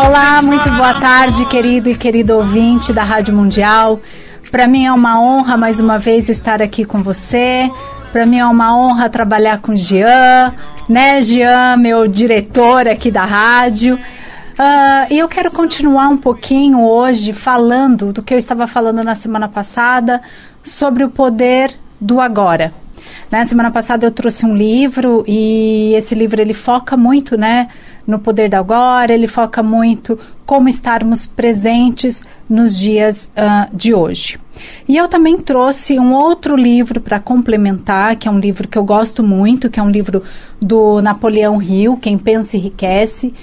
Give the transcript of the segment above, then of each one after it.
Olá, muito boa tarde, querido e querido ouvinte da Rádio Mundial. Para mim é uma honra mais uma vez estar aqui com você. Para mim é uma honra trabalhar com Jean, né, Jean, meu diretor aqui da rádio. Uh, e eu quero continuar um pouquinho hoje falando do que eu estava falando na semana passada sobre o poder do agora. Na semana passada eu trouxe um livro e esse livro ele foca muito, né, no poder do agora, ele foca muito como estarmos presentes nos dias uh, de hoje. E eu também trouxe um outro livro para complementar, que é um livro que eu gosto muito, que é um livro do Napoleão Hill, Quem Pensa Enriquece.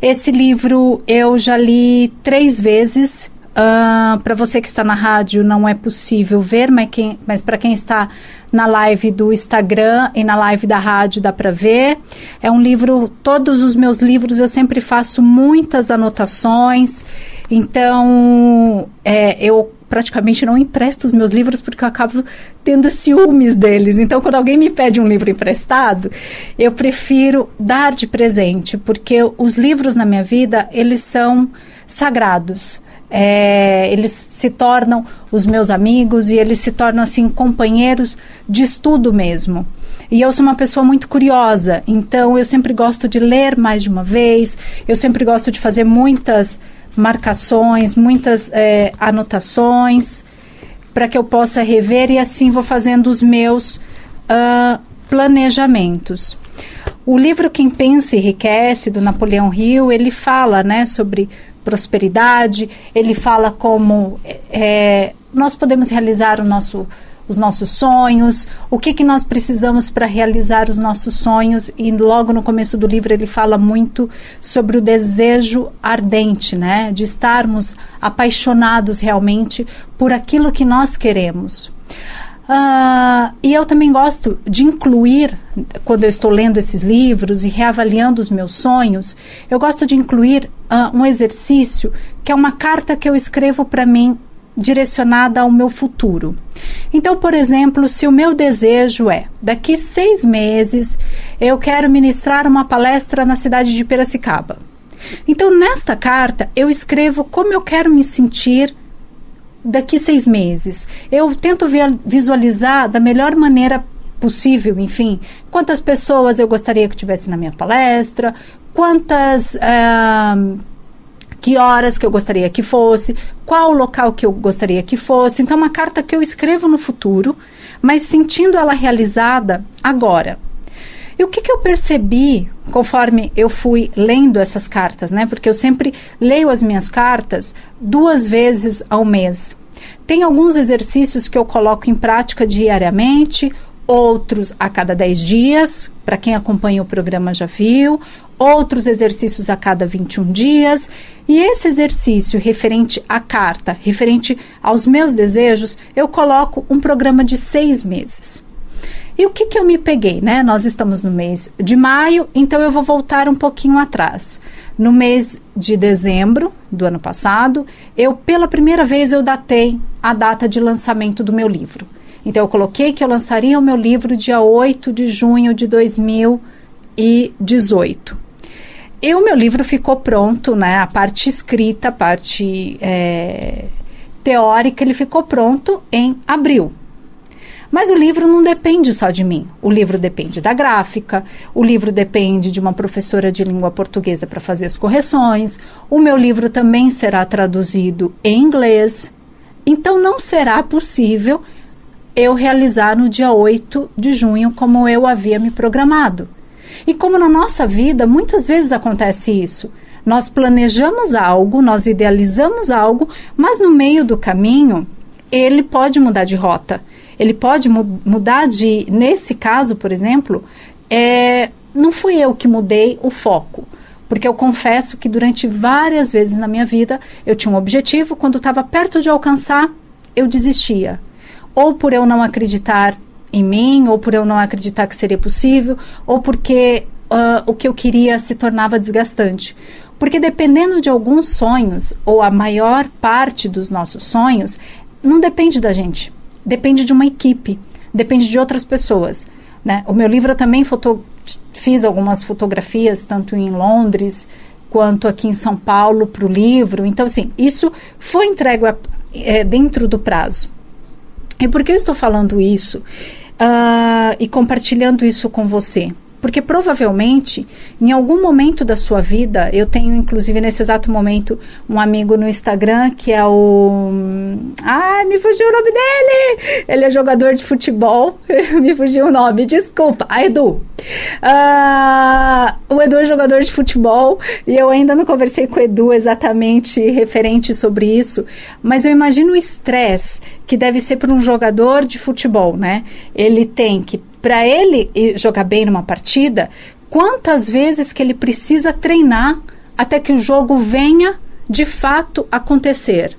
Esse livro eu já li três vezes Uh, ah, para você que está na rádio não é possível ver, mas, mas para quem está na live do Instagram e na live da rádio dá para ver. É um livro, todos os meus livros eu sempre faço muitas anotações, então é, eu praticamente não empresto os meus livros porque eu acabo tendo ciúmes deles. Então, quando alguém me pede um livro emprestado, eu prefiro dar de presente, porque os livros na minha vida, eles são sagrados é, eles se tornam os meus amigos e eles se tornam assim companheiros de estudo mesmo. E eu sou uma pessoa muito curiosa, então eu sempre gosto de ler mais de uma vez, eu sempre gosto de fazer muitas marcações, muitas é, anotações, para que eu possa rever e assim vou fazendo os meus uh, planejamentos. O livro Quem Pensa Enriquece, do Napoleão Hill, ele fala né, sobre prosperidade, ele fala como é, nós podemos realizar o nosso, os nossos sonhos, o que, que nós precisamos para realizar os nossos sonhos, e logo no começo do livro ele fala muito sobre o desejo ardente, né, de estarmos apaixonados realmente por aquilo que nós queremos. Uh, e eu também gosto de incluir, quando eu estou lendo esses livros e reavaliando os meus sonhos, eu gosto de incluir uh, um exercício que é uma carta que eu escrevo para mim direcionada ao meu futuro. Então, por exemplo, se o meu desejo é daqui seis meses eu quero ministrar uma palestra na cidade de Piracicaba. Então, nesta carta, eu escrevo como eu quero me sentir daqui seis meses. Eu tento visualizar da melhor maneira possível, enfim, quantas pessoas eu gostaria que tivesse na minha palestra, quantas. Uh, que horas que eu gostaria que fosse, qual local que eu gostaria que fosse. Então, uma carta que eu escrevo no futuro, mas sentindo ela realizada agora. E o que, que eu percebi conforme eu fui lendo essas cartas, né? Porque eu sempre leio as minhas cartas duas vezes ao mês. Tem alguns exercícios que eu coloco em prática diariamente, outros a cada 10 dias, para quem acompanha o programa já viu, outros exercícios a cada 21 dias. E esse exercício referente à carta, referente aos meus desejos, eu coloco um programa de seis meses. E o que, que eu me peguei, né? Nós estamos no mês de maio, então eu vou voltar um pouquinho atrás. No mês de dezembro do ano passado, eu pela primeira vez eu datei a data de lançamento do meu livro. Então eu coloquei que eu lançaria o meu livro dia 8 de junho de 2018. E o meu livro ficou pronto, né? A parte escrita, a parte é, teórica, ele ficou pronto em abril. Mas o livro não depende só de mim. O livro depende da gráfica, o livro depende de uma professora de língua portuguesa para fazer as correções. O meu livro também será traduzido em inglês. Então não será possível eu realizar no dia 8 de junho como eu havia me programado. E como na nossa vida muitas vezes acontece isso. Nós planejamos algo, nós idealizamos algo, mas no meio do caminho ele pode mudar de rota ele pode mu mudar de. Nesse caso, por exemplo, é, não fui eu que mudei o foco. Porque eu confesso que durante várias vezes na minha vida eu tinha um objetivo, quando estava perto de alcançar, eu desistia. Ou por eu não acreditar em mim, ou por eu não acreditar que seria possível, ou porque uh, o que eu queria se tornava desgastante. Porque dependendo de alguns sonhos, ou a maior parte dos nossos sonhos, não depende da gente, depende de uma equipe, depende de outras pessoas. Né? O meu livro eu também foto fiz algumas fotografias, tanto em Londres quanto aqui em São Paulo, para o livro. Então, assim, isso foi entregue a, é, dentro do prazo. E por que eu estou falando isso uh, e compartilhando isso com você? Porque provavelmente, em algum momento da sua vida, eu tenho inclusive nesse exato momento um amigo no Instagram que é o. Ah, me fugiu o nome dele! Ele é jogador de futebol. me fugiu o nome, desculpa. Ah, Edu. Uh, o Edu é jogador de futebol e eu ainda não conversei com o Edu exatamente referente sobre isso, mas eu imagino o estresse que deve ser para um jogador de futebol, né? Ele tem que para ele jogar bem numa partida, quantas vezes que ele precisa treinar até que o jogo venha de fato acontecer.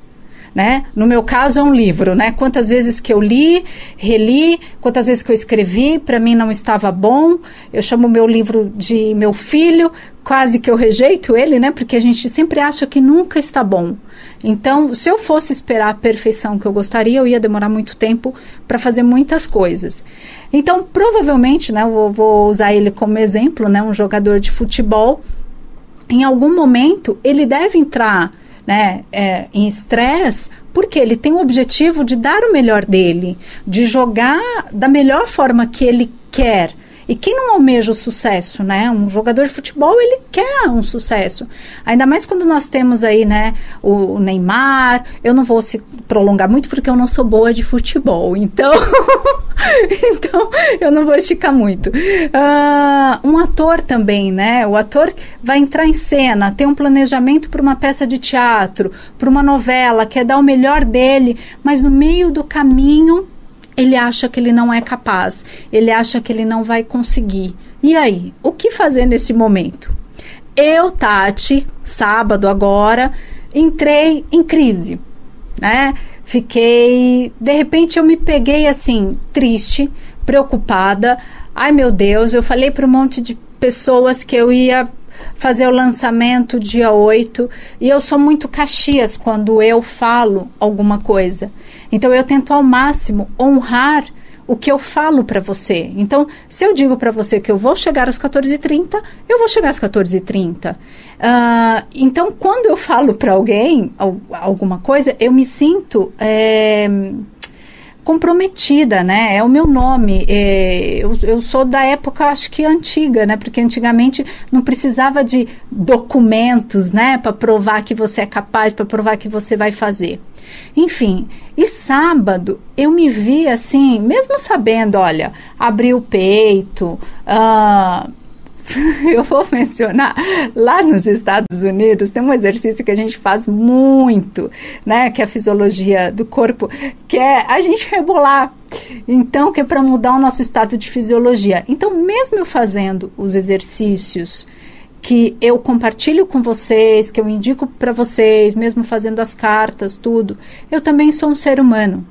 Né? No meu caso é um livro, né? Quantas vezes que eu li, reli, quantas vezes que eu escrevi, para mim não estava bom. Eu chamo meu livro de meu filho, quase que eu rejeito ele, né? Porque a gente sempre acha que nunca está bom. Então, se eu fosse esperar a perfeição que eu gostaria, eu ia demorar muito tempo para fazer muitas coisas. Então, provavelmente, né, eu vou usar ele como exemplo, né, um jogador de futebol, em algum momento ele deve entrar né, é, em estresse porque ele tem o objetivo de dar o melhor dele, de jogar da melhor forma que ele quer e quem não almeja o sucesso, né? Um jogador de futebol, ele quer um sucesso. Ainda mais quando nós temos aí, né, o Neymar. Eu não vou se prolongar muito porque eu não sou boa de futebol. Então, então eu não vou esticar muito. Uh, um ator também, né? O ator vai entrar em cena, tem um planejamento para uma peça de teatro, para uma novela, quer dar o melhor dele, mas no meio do caminho ele acha que ele não é capaz, ele acha que ele não vai conseguir. E aí, o que fazer nesse momento? Eu, Tati, sábado agora, entrei em crise, né? Fiquei, de repente eu me peguei assim, triste, preocupada. Ai meu Deus, eu falei para um monte de pessoas que eu ia fazer o lançamento dia 8 e eu sou muito caxias quando eu falo alguma coisa. Então eu tento ao máximo honrar o que eu falo para você. Então, se eu digo para você que eu vou chegar às 14h30, eu vou chegar às 14h30. Uh, então, quando eu falo para alguém alguma coisa, eu me sinto. É, comprometida, né? É o meu nome. É, eu, eu sou da época, acho que antiga, né? Porque antigamente não precisava de documentos, né? Para provar que você é capaz, para provar que você vai fazer. Enfim, e sábado eu me vi assim, mesmo sabendo, olha, abrir o peito, uh, eu vou mencionar, lá nos Estados Unidos tem um exercício que a gente faz muito, né, que é a fisiologia do corpo, que é a gente rebolar. Então, que é para mudar o nosso estado de fisiologia. Então, mesmo eu fazendo os exercícios que eu compartilho com vocês, que eu indico para vocês, mesmo fazendo as cartas, tudo, eu também sou um ser humano.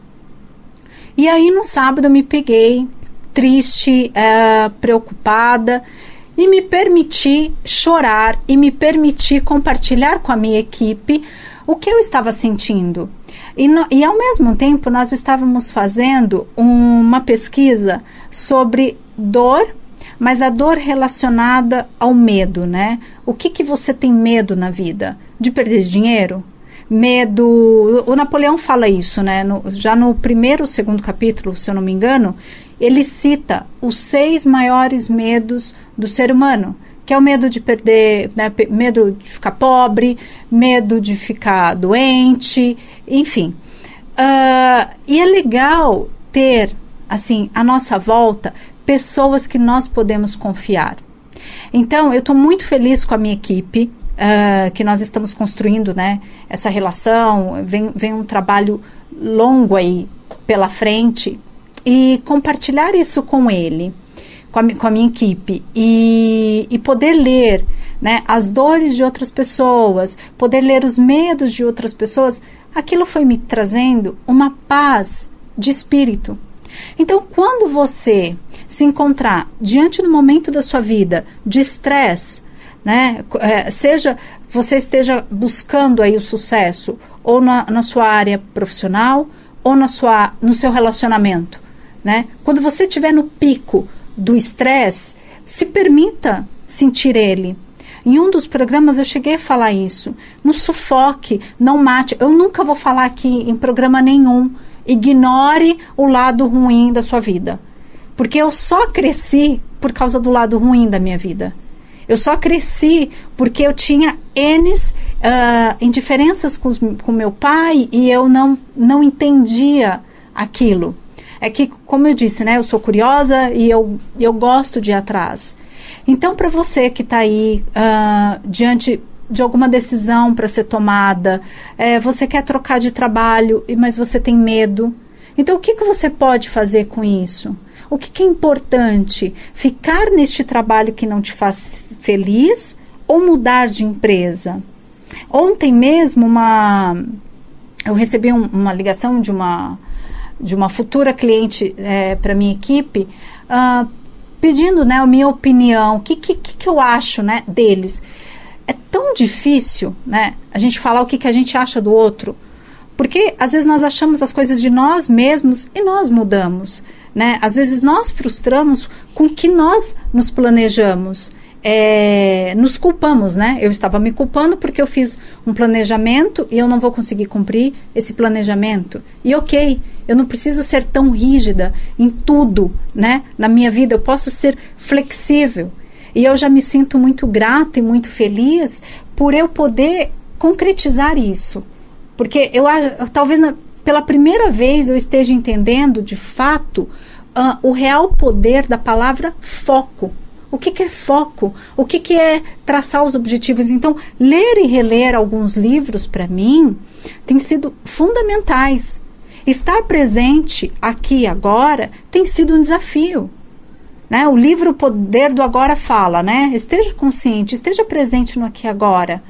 E aí, no sábado, eu me peguei triste, uh, preocupada e me permiti chorar e me permiti compartilhar com a minha equipe o que eu estava sentindo. E, no, e ao mesmo tempo, nós estávamos fazendo uma pesquisa sobre dor, mas a dor relacionada ao medo, né? O que, que você tem medo na vida? De perder dinheiro? Medo. O Napoleão fala isso, né? No, já no primeiro ou segundo capítulo, se eu não me engano, ele cita os seis maiores medos do ser humano, que é o medo de perder, né, medo de ficar pobre, medo de ficar doente, enfim. Uh, e é legal ter, assim, à nossa volta, pessoas que nós podemos confiar. Então, eu estou muito feliz com a minha equipe, uh, que nós estamos construindo, né, essa relação, vem, vem um trabalho longo aí pela frente, e compartilhar isso com ele, com a, com a minha equipe, e, e poder ler né, as dores de outras pessoas, poder ler os medos de outras pessoas, aquilo foi me trazendo uma paz de espírito. Então, quando você se encontrar diante do momento da sua vida de estresse, né, é, seja você esteja buscando aí o sucesso ou na, na sua área profissional ou na sua, no seu relacionamento, né? Quando você estiver no pico do estresse, se permita sentir ele. Em um dos programas eu cheguei a falar isso. No sufoque, não mate. Eu nunca vou falar aqui em programa nenhum. Ignore o lado ruim da sua vida. Porque eu só cresci por causa do lado ruim da minha vida. Eu só cresci porque eu tinha N uh, indiferenças com, os, com meu pai e eu não, não entendia aquilo. É que, como eu disse, né, eu sou curiosa e eu, eu gosto de ir atrás. Então, para você que está aí uh, diante de alguma decisão para ser tomada, é, você quer trocar de trabalho, mas você tem medo. Então, o que, que você pode fazer com isso? O que, que é importante? Ficar neste trabalho que não te faz feliz ou mudar de empresa? Ontem mesmo, uma, eu recebi um, uma ligação de uma, de uma futura cliente é, para minha equipe, uh, pedindo né, a minha opinião, o que, que, que eu acho né, deles. É tão difícil né, a gente falar o que, que a gente acha do outro, porque às vezes nós achamos as coisas de nós mesmos e nós mudamos. Né? Às vezes nós frustramos com que nós nos planejamos. É, nos culpamos, né? Eu estava me culpando porque eu fiz um planejamento e eu não vou conseguir cumprir esse planejamento. E ok, eu não preciso ser tão rígida em tudo, né? Na minha vida eu posso ser flexível. E eu já me sinto muito grata e muito feliz por eu poder concretizar isso. Porque eu talvez na, pela primeira vez eu esteja entendendo de fato uh, o real poder da palavra foco. O que, que é foco? O que, que é traçar os objetivos? Então, ler e reler alguns livros, para mim, tem sido fundamentais. Estar presente aqui agora tem sido um desafio. Né? O livro Poder do Agora fala, né? Esteja consciente, esteja presente no aqui agora.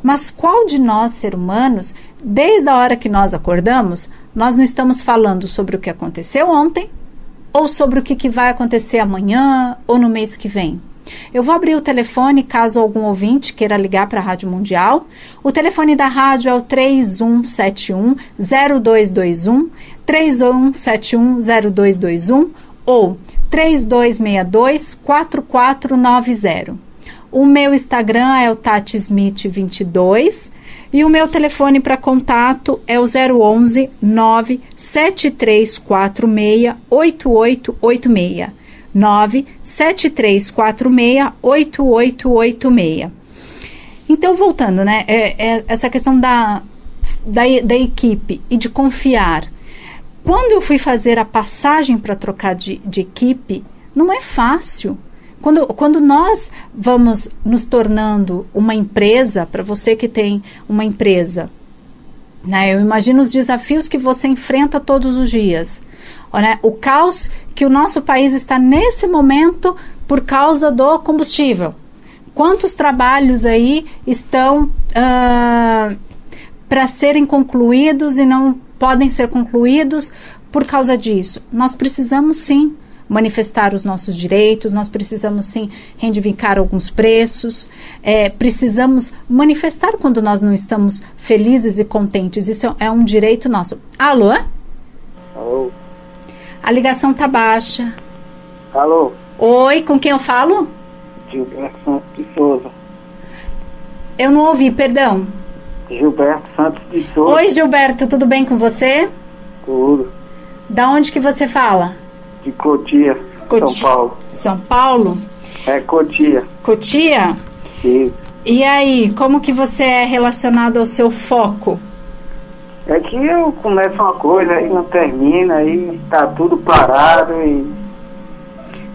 Mas qual de nós, seres humanos, desde a hora que nós acordamos, nós não estamos falando sobre o que aconteceu ontem ou sobre o que, que vai acontecer amanhã ou no mês que vem? Eu vou abrir o telefone caso algum ouvinte queira ligar para a Rádio Mundial. O telefone da rádio é o 3171 0221, 3171 0221 ou 3262 4490. O meu Instagram é o Tati Smith 22 e o meu telefone para contato é o 011 97346 8886. 97346 8886. Então, voltando, né? É, é essa questão da, da, da equipe e de confiar. Quando eu fui fazer a passagem para trocar de, de equipe, não é fácil quando, quando nós vamos nos tornando uma empresa, para você que tem uma empresa, né, eu imagino os desafios que você enfrenta todos os dias. Né, o caos que o nosso país está nesse momento por causa do combustível. Quantos trabalhos aí estão uh, para serem concluídos e não podem ser concluídos por causa disso? Nós precisamos sim manifestar os nossos direitos, nós precisamos sim reivindicar alguns preços, é, precisamos manifestar quando nós não estamos felizes e contentes. Isso é um direito nosso. Alô? Alô? A ligação tá baixa. Alô? Oi, com quem eu falo? Gilberto Santos de Souza. Eu não ouvi, perdão. Gilberto Santos de Souza. Oi, Gilberto, tudo bem com você? Tudo. Da onde que você fala? De Cotia, Coti São Paulo. São Paulo? É Cotia. Cotia? Sim. E aí, como que você é relacionado ao seu foco? É que eu começo uma coisa e não termina, aí tá tudo parado e.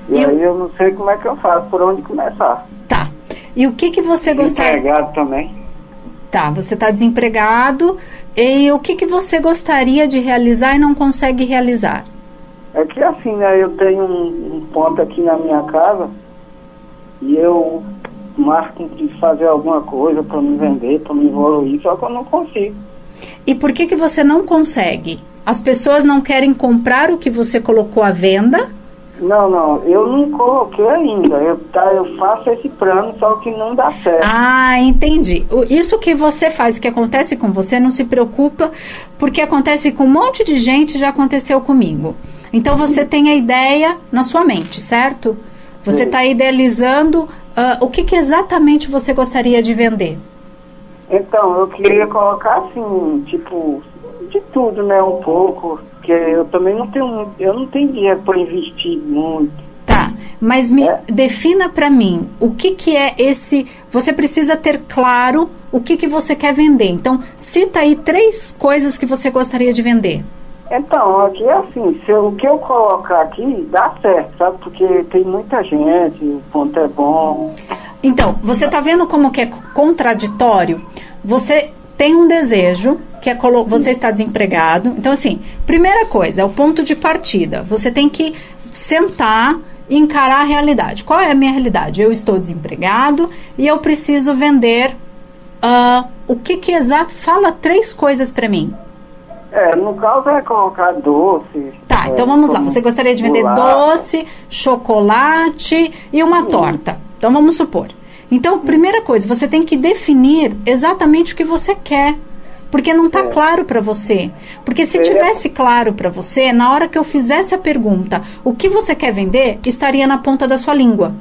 E, e aí eu não sei como é que eu faço, por onde começar. Tá. E o que que você gostaria... Desempregado também. Tá, você está desempregado. E o que que você gostaria de realizar e não consegue realizar? É que assim, né, eu tenho um, um ponto aqui na minha casa e eu marco de fazer alguma coisa para me vender, para me evoluir, só que eu não consigo. E por que que você não consegue? As pessoas não querem comprar o que você colocou à venda? Não, não, eu não coloquei ainda. Eu, tá, eu faço esse plano, só que não dá certo. Ah, entendi. Isso que você faz, o que acontece com você, não se preocupa, porque acontece com um monte de gente, já aconteceu comigo. Então você tem a ideia na sua mente, certo? Você está idealizando ah, o que, que exatamente você gostaria de vender. Então, eu queria colocar assim, tipo, de tudo, né? Um pouco. Porque eu também não tenho eu não tenho dinheiro para investir muito. Tá, mas me É. defina para mim o que, que é esse. Você precisa ter claro o que, que você quer vender. Então, cita aí três coisas que você gostaria de vender. Então, aqui é assim, se eu- o que eu colocar aqui dá certo, sabe? Porque tem muita gente, o ponto é bom. Então, você tá vendo como que é contraditório? Você tem um desejo, que é você está desempregado. Então, assim, primeira coisa, é o ponto de partida. Você tem que sentar e encarar a realidade. Qual é a minha realidade? Eu estou desempregado e eu preciso vender ah, o que que exato? Fala três coisas para mim. É, no caso é colocar doce. Tá, é, então vamos lá. Você gostaria de vender bolacha. doce, chocolate e uma torta. Então vamos supor. Então, primeira coisa, você tem que definir exatamente o que você quer. Porque não está É. claro para você. Porque se É. tivesse claro para você, na hora que eu fizesse a pergunta, o que você quer vender, estaria na ponta da sua língua.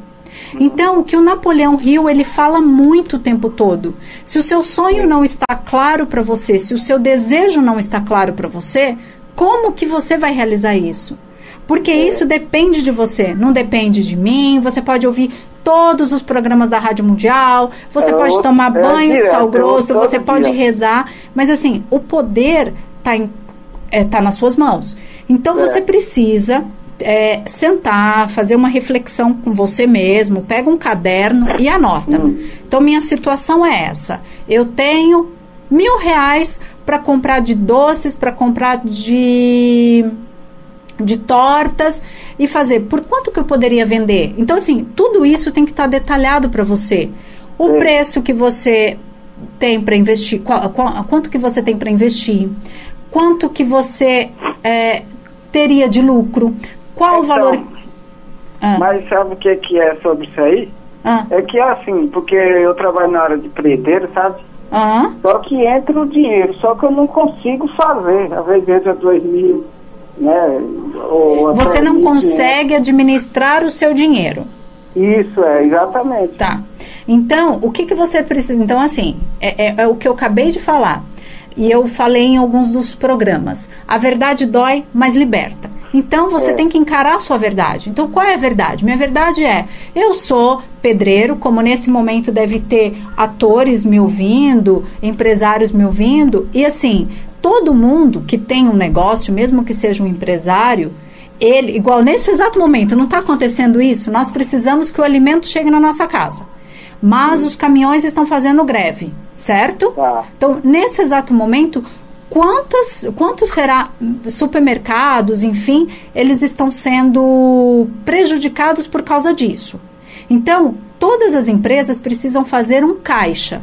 Então, o que o Napoleão Hill ele fala muito o tempo todo. Se o seu sonho não está claro para você, se o seu desejo não está claro para você, como que você vai realizar isso? Porque isso depende de você, não depende de mim. Você pode ouvir todos os programas da Rádio Mundial, você É, pode tomar é banho de direto, sal grosso, você pode dia. rezar, mas assim, o poder está é, tá nas suas mãos. Então É. você precisa é, sentar, fazer uma reflexão com você mesmo, pega um caderno e anota. Hum. Então minha situação é essa. Eu tenho mil reais para comprar de doces, para comprar de de tortas e fazer. Por quanto que eu poderia vender? Então assim, tudo isso tem que estar detalhado para você. O Sim. preço que você tem para investir, qual- qual- quanto que você tem para investir, quanto que você é, teria de lucro, qual o Então, valor. Ah, Mas sabe o que, que é sobre isso aí? ah, É que assim, porque eu trabalho na área de preteiro, sabe? ah. Só que entra o dinheiro, só que eu não consigo fazer. Às vezes entra dois mil, né? Ou Você não 1.500. consegue administrar o seu dinheiro. Isso, é, exatamente. Tá. Então, o que, que você precisa. Então, assim, é, é- é o que eu acabei de falar. E eu falei em alguns dos programas. A verdade dói, mas liberta. Então você É. tem que encarar a sua verdade. Então qual é a verdade? Minha verdade é: eu sou pedreiro, como nesse momento deve ter atores me ouvindo, empresários me ouvindo, e assim, todo mundo que tem um negócio, mesmo que seja um empresário, ele, igual nesse exato momento, não está acontecendo isso, nós precisamos que o alimento chegue na nossa casa. Mas os caminhões estão fazendo greve, certo? Tá. Então, nesse exato momento, quantas, quantos será supermercados, enfim, eles estão sendo prejudicados por causa disso. Então, todas as empresas precisam fazer um caixa.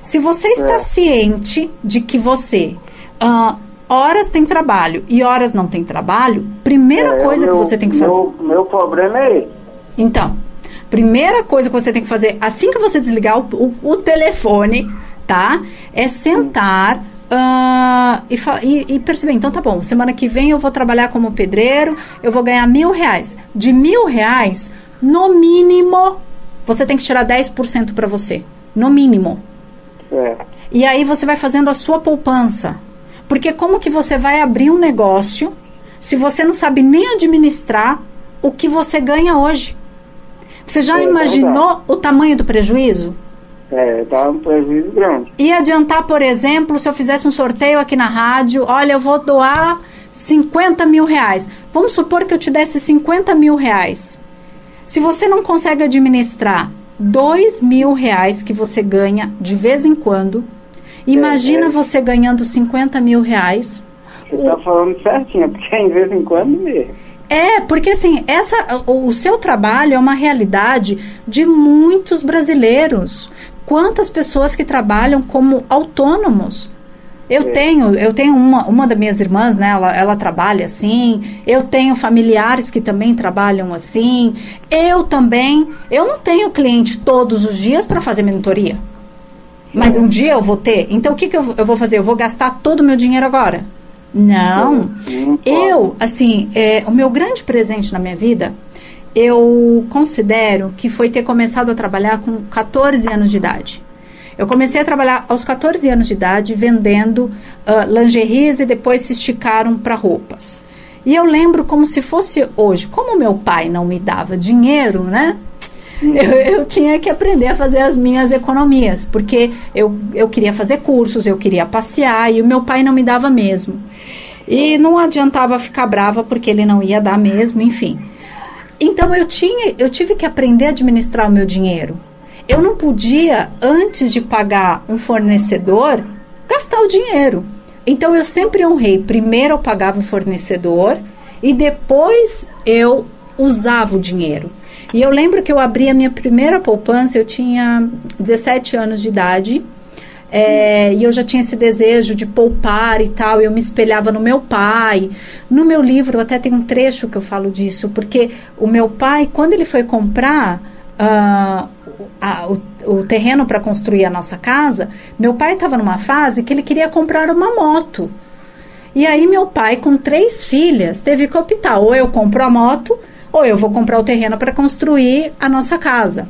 Se você está É. ciente de que você ah, horas tem trabalho e horas não tem trabalho, primeira É, coisa meu- que você tem que fazer. Meu, meu problema é esse. Então, primeira coisa que você tem que fazer assim que você desligar o, o- o telefone, tá? É sentar ah, e, e- e perceber. Então, tá bom, semana que vem eu vou trabalhar como pedreiro, eu vou ganhar mil reais. De mil reais, no mínimo, você tem que tirar 10% para você. No mínimo. É. E aí você vai fazendo a sua poupança. Porque como que você vai abrir um negócio se você não sabe nem administrar o que você ganha hoje? Você já É imaginou o tamanho do prejuízo? É, dá um prejuízo grande. Ia adiantar, por exemplo, se eu fizesse um sorteio aqui na rádio, olha, eu vou doar 50 mil reais. Vamos supor que eu te desse 50 mil reais. Se você não consegue administrar 2 mil reais que você ganha de vez em quando, imagina é. você ganhando 50 mil reais. Você tá falando certinho, porque em vez em quando mesmo. É, porque assim, essa, o, o seu trabalho é uma realidade de muitos brasileiros. Quantas pessoas que trabalham como autônomos? Eu é. tenho, eu tenho uma, uma das minhas irmãs, né? Ela, ela trabalha assim. Eu tenho familiares que também trabalham assim. Eu também. Eu não tenho cliente todos os dias para fazer mentoria. Mas um dia eu vou ter. Então o que, que eu, eu vou fazer? Eu vou gastar todo o meu dinheiro agora? Não. Eu, assim, é, o meu grande presente na minha vida, eu considero que foi ter começado a trabalhar com 14 anos de idade. Eu comecei a trabalhar aos 14 anos de idade vendendo uh, lingeries e depois se esticaram para roupas. E eu lembro como se fosse hoje. Como meu pai não me dava dinheiro, né? Eu, eu, tinha que aprender a fazer as minhas economias, porque eu, eu queria fazer cursos, eu queria passear e o meu pai não me dava mesmo. E não adiantava ficar brava porque ele não ia dar mesmo, enfim. Então eu tinha, eu tive que aprender a administrar o meu dinheiro eu não podia, antes de pagar um fornecedor, gastar o dinheiro. Então eu sempre honrei. Primeiro eu pagava o fornecedor e depois eu usava o dinheiro. E eu lembro que eu abri a minha primeira poupança, eu tinha 17 anos de idade. É, e eu já tinha esse desejo de poupar e tal, eu me espelhava no meu pai. No meu livro até tem um trecho que eu falo disso, porque o meu pai, quando ele foi comprar uh, a, o, o, terreno para construir a nossa casa, meu pai estava numa fase que ele queria comprar uma moto. E aí meu pai, com três filhas, teve que optar: ou eu compro a moto, ou eu vou comprar o terreno para construir a nossa casa.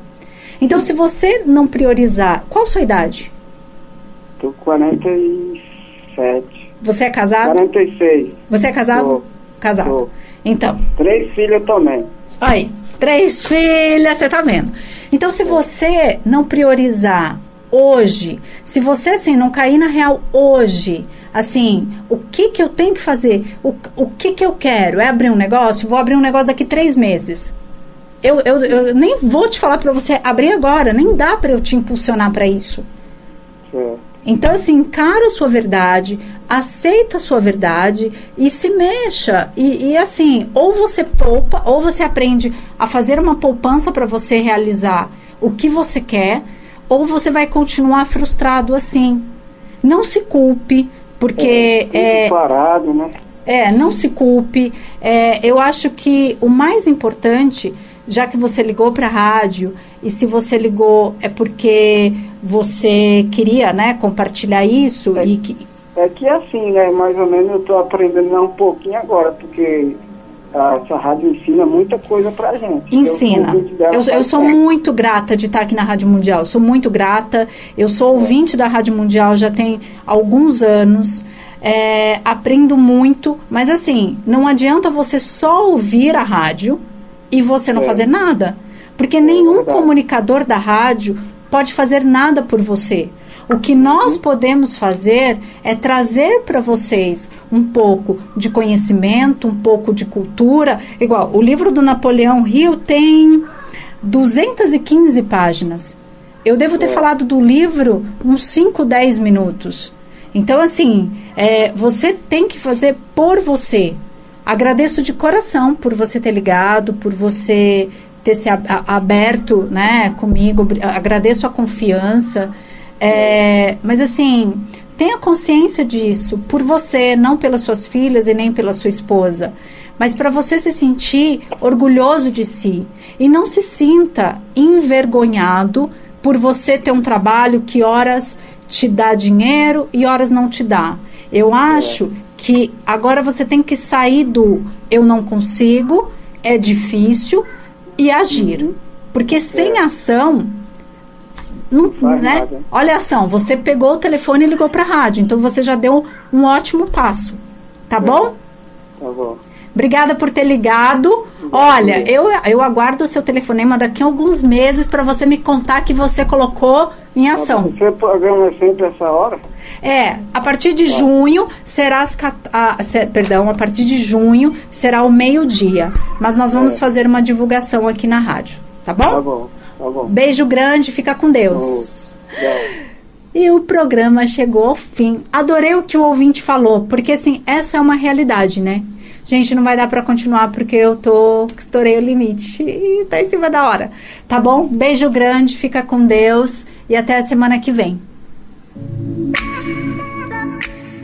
Então, se você não priorizar, qual a sua idade? Tô 47. Você é casado? 46. Você é casado? Tô. Casado. Tô. Então. Três filhas também. Aí, três filhas, você tá vendo. Então, se você não priorizar hoje, se você assim não cair na real hoje, assim, o que que eu tenho que fazer? O, o que que eu quero? É abrir um negócio? Vou abrir um negócio daqui três meses. Eu, eu, eu nem vou te falar para você abrir agora, nem dá para eu te impulsionar para isso. Certo. Então, assim, encara a sua verdade, aceita a sua verdade e se mexa. E, e, assim, ou você poupa, ou você aprende a fazer uma poupança para você realizar o que você quer, ou você vai continuar frustrado assim. Não se culpe, porque. É, é parado, né? É, não se culpe. É, eu acho que o mais importante, já que você ligou para a rádio, e se você ligou é porque você queria né, compartilhar isso é. e que, é que assim, né? Mais ou menos eu estou aprendendo um pouquinho agora, porque essa rádio ensina muita coisa pra gente. Ensina. Eu, eu, eu sou muito grata de estar aqui na Rádio Mundial. Sou muito grata. Eu sou ouvinte da Rádio Mundial já tem alguns anos. É, aprendo muito, mas assim, não adianta você só ouvir a rádio e você não é. fazer nada. Porque é nenhum comunicador da rádio pode fazer nada por você. O que nós podemos fazer é trazer para vocês um pouco de conhecimento, um pouco de cultura. Igual, o livro do Napoleão Rio tem 215 páginas. Eu devo ter falado do livro uns 5, 10 minutos. Então, assim, é, você tem que fazer por você. Agradeço de coração por você ter ligado, por você ter se aberto né, comigo. Agradeço a confiança. É, mas assim, tenha consciência disso por você, não pelas suas filhas e nem pela sua esposa, mas para você se sentir orgulhoso de si e não se sinta envergonhado por você ter um trabalho que horas te dá dinheiro e horas não te dá. Eu acho que agora você tem que sair do eu não consigo, é difícil e agir. Uhum. Porque sem ação não, né? Olha a ação, você pegou o telefone e ligou para a rádio, então você já deu um ótimo passo. Tá bom? Tá bom. Obrigada por ter ligado. Olha, eu, eu aguardo o seu telefonema daqui a alguns meses para você me contar que você colocou em ação. Você programa sempre essa hora? É, a partir de tá. junho será as a, perdão, a partir de junho será o meio-dia. Mas nós vamos é. fazer uma divulgação aqui na rádio, tá bom? Tá bom. Tá Beijo grande, fica com Deus. E o programa chegou ao fim. Adorei o que o ouvinte falou, porque assim, essa é uma realidade, né? Gente, não vai dar para continuar porque eu tô estourei o limite e tá em cima da hora. Tá bom? Beijo grande, fica com Deus e até a semana que vem.